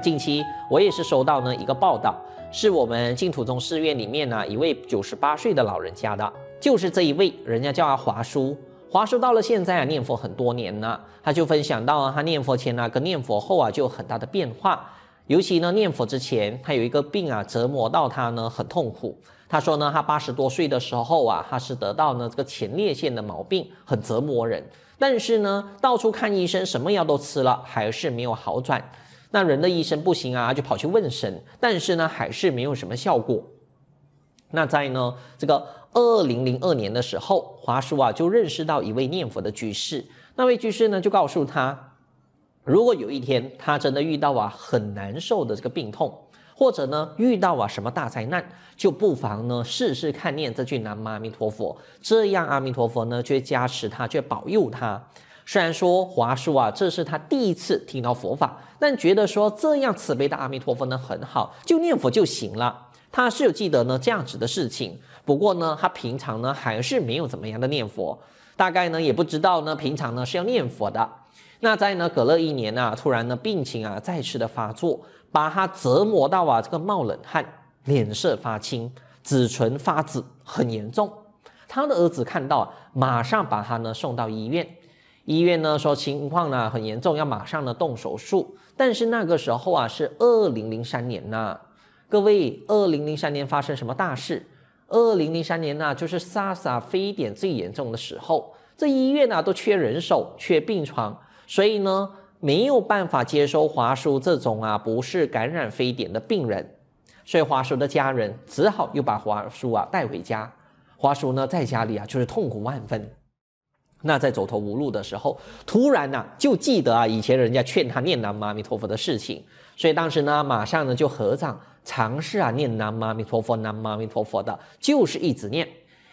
近期我也是收到呢一个报道，是我们净土宗寺院里面呢一位九十八岁的老人家的，就是这一位，人家叫他华叔。华叔到了现在啊，念佛很多年了，他就分享到啊，他念佛前呢跟念佛后啊就有很大的变化。尤其呢，念佛之前他有一个病啊，折磨到他呢很痛苦。他说呢，他八十多岁的时候啊，他是得到呢这个前列腺的毛病，很折磨人。但是呢，到处看医生，什么药都吃了，还是没有好转。那人的医生不行啊，就跑去问神，但是呢，还是没有什么效果。那在呢这个二零零二年的时候，华叔啊就认识到一位念佛的居士，那位居士呢就告诉他，如果有一天他真的遇到啊很难受的这个病痛，或者呢遇到啊什么大灾难，就不妨呢试试看念这句南无阿弥陀佛，这样阿弥陀佛呢就加持他，就保佑他。虽然说华叔啊，这是他第一次听到佛法，但觉得说这样慈悲的阿弥陀佛呢很好，就念佛就行了。他是有记得呢这样子的事情，不过呢他平常呢还是没有怎么样的念佛，大概呢也不知道呢平常呢是要念佛的。那在呢隔了一年啊，突然呢病情啊再次的发作，把他折磨到啊这个冒冷汗，脸色发青，嘴唇发紫，很严重。他的儿子看到，马上把他呢送到医院。医院呢说情况呢很严重，要马上呢动手术。但是那个时候啊是二零零三年呐、各位，二零零三年发生什么大事？二零零三年呢、就是 SARS 非典最严重的时候，这医院啊都缺人手、缺病床，所以呢没有办法接收华叔这种啊不是感染非典的病人，所以华叔的家人只好又把华叔啊带回家。华叔呢在家里啊就是痛苦万分。那在走投无路的时候，突然呢、啊、就记得啊以前人家劝他念南无阿弥陀佛的事情，所以当时呢马上呢就合掌尝试啊念南无阿弥陀佛，南无阿弥陀佛的，就是一直念。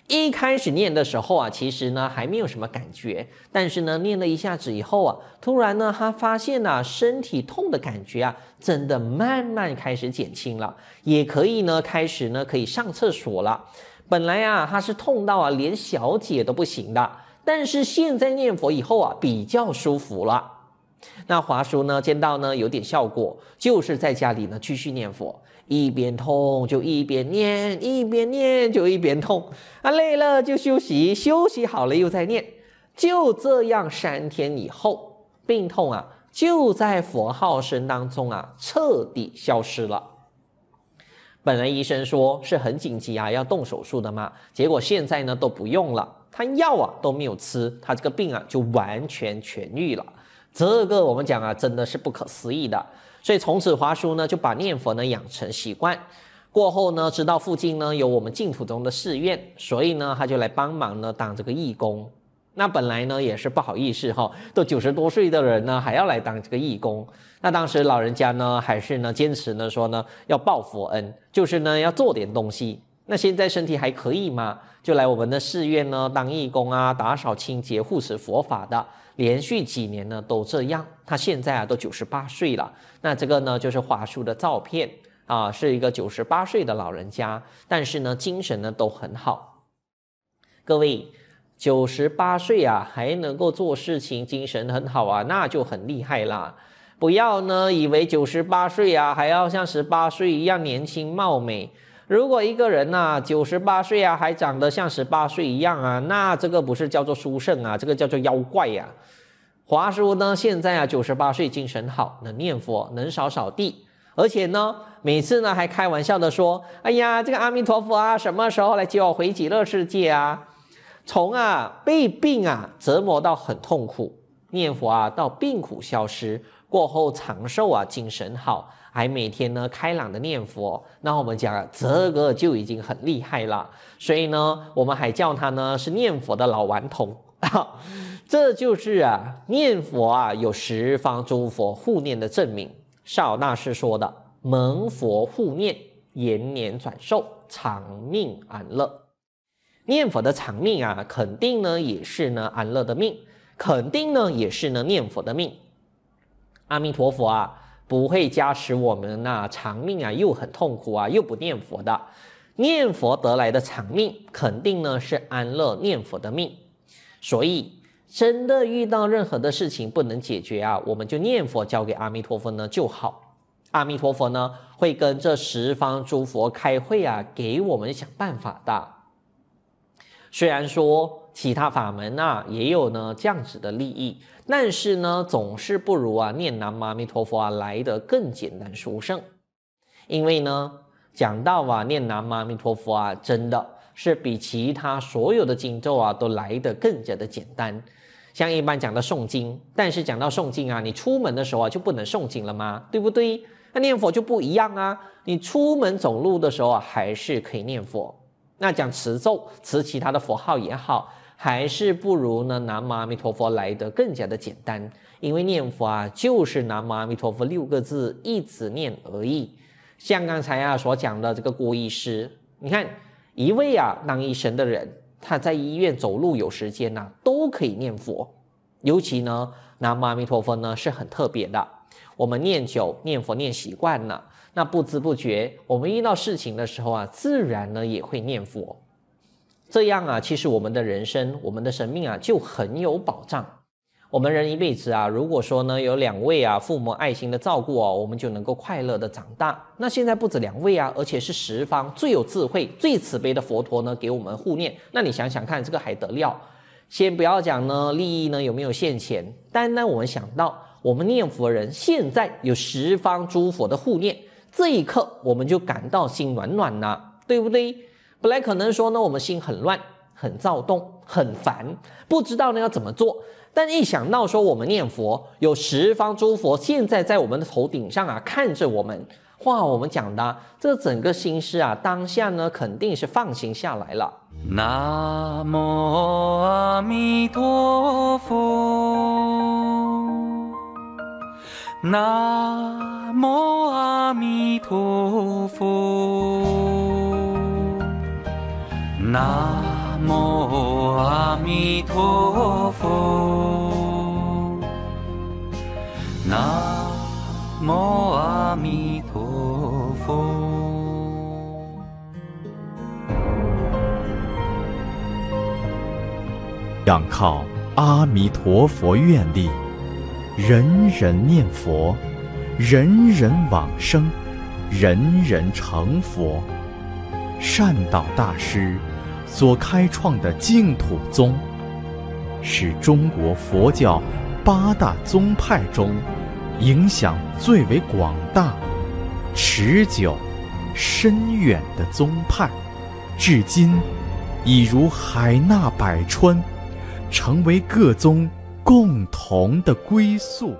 一开始念的时候啊，其实呢还没有什么感觉，但是呢念了一下子以后啊，突然呢他发现呐、身体痛的感觉啊真的慢慢开始减轻了，也可以呢开始呢可以上厕所了。本来啊他是痛到啊连小解都不行的。但是现在念佛以后啊，比较舒服了。那华叔呢，见到呢有点效果，就是在家里呢继续念佛，一边痛就一边念，一边念就一边痛。啊，累了就休息，休息好了又再念。就这样三天以后，病痛啊就在佛号声当中啊彻底消失了。本来医生说是很紧急啊，要动手术的嘛，结果现在呢都不用了。他药啊都没有吃，他这个病啊就完全痊愈了。这个我们讲啊，真的是不可思议的。所以从此华叔呢就把念佛呢养成习惯。过后呢，知道附近呢有我们净土宗的寺院，所以呢他就来帮忙呢当这个义工。那本来呢也是不好意思哈，都九十多岁的人呢还要来当这个义工。那当时老人家呢还是呢坚持呢说呢要报佛恩，就是呢要做点东西。那现在身体还可以吗？就来我们的寺院呢当义工啊，打扫清洁、护持佛法的，连续几年呢都这样。他现在啊都九十八岁了。那这个呢就是华叔的照片啊，是一个九十八岁的老人家，但是呢精神呢都很好。各位，九十八岁啊还能够做事情，精神很好啊，那就很厉害啦。不要呢以为九十八岁啊还要像十八岁一样年轻貌美。如果一个人呐九十八岁啊，还长得像十八岁一样啊，那这个不是叫做书圣啊，这个叫做妖怪呀、啊。华叔呢，现在啊九十八岁，精神好，能念佛，能扫扫地，而且呢，每次呢还开玩笑的说：“哎呀，这个阿弥陀佛啊，什么时候来接我回极乐世界啊？”从啊被病啊折磨到很痛苦，念佛啊到病苦消失，过后长寿啊，精神好。还每天呢开朗的念佛，那我们讲啊，这个就已经很厉害了。所以呢，我们还叫他呢是念佛的老顽童。这就是啊念佛啊有十方诸佛护念的证明。少大师说的，蒙佛护念，延年转寿，长命安乐。念佛的长命啊，肯定呢也是呢安乐的命，肯定呢也是呢念佛的命。阿弥陀佛啊。不会加持我们那、啊、长命啊，又很痛苦啊，又不念佛的，念佛得来的长命，肯定呢是安乐念佛的命。所以真的遇到任何的事情不能解决啊，我们就念佛交给阿弥陀佛呢就好。阿弥陀佛呢会跟这十方诸佛开会啊，给我们想办法的。虽然说其他法门啊也有呢这样子的利益，但是呢总是不如啊念南无阿弥陀佛啊来得更简单殊胜。因为呢讲到啊念南无阿弥陀佛啊，真的是比其他所有的经咒啊都来得更加的简单。像一般讲的诵经，但是讲到诵经啊，你出门的时候啊就不能诵经了吗？对不对？那念佛就不一样啊，你出门走路的时候啊还是可以念佛。那讲持咒，持其他的佛号也好，还是不如呢南无阿弥陀佛来的更加的简单。因为念佛啊就是南无阿弥陀佛六个字一直念而已。像刚才啊所讲的这个郭医师，你看一位啊当医生的人。他在医院走路有时间呐、都可以念佛。尤其呢，南无阿弥陀佛呢是很特别的。我们念久念佛念习惯了，那不知不觉，我们遇到事情的时候啊，自然呢也会念佛。这样啊，其实我们的人生，我们的生命啊，就很有保障。我们人一辈子啊，如果说呢有两位啊父母爱心的照顾哦，我们就能够快乐的长大。那现在不止两位啊，而且是十方最有智慧、最慈悲的佛陀呢给我们护念。那你想想看，这个还得了？先不要讲呢利益呢有没有现钱，单单我们想到我们念佛人现在有十方诸佛的护念，这一刻我们就感到心暖暖了，对不对？本来可能说呢我们心很乱、很躁动、很烦，不知道呢要怎么做。但一想到说我们念佛，有十方诸佛现在在我们的头顶上啊，看着我们，哇，我们讲的这整个心事啊，当下呢肯定是放心下来了。南无阿弥陀佛，南无阿弥陀佛，南无阿弥陀佛。南无阿弥陀佛。仰靠阿弥陀佛愿力，人人念佛，人人往生，人人成佛。善导大师所开创的净土宗，是中国佛教八大宗派中，影响最为广大、持久、深远的宗派，至今已如海纳百川，成为各宗共同的归宿。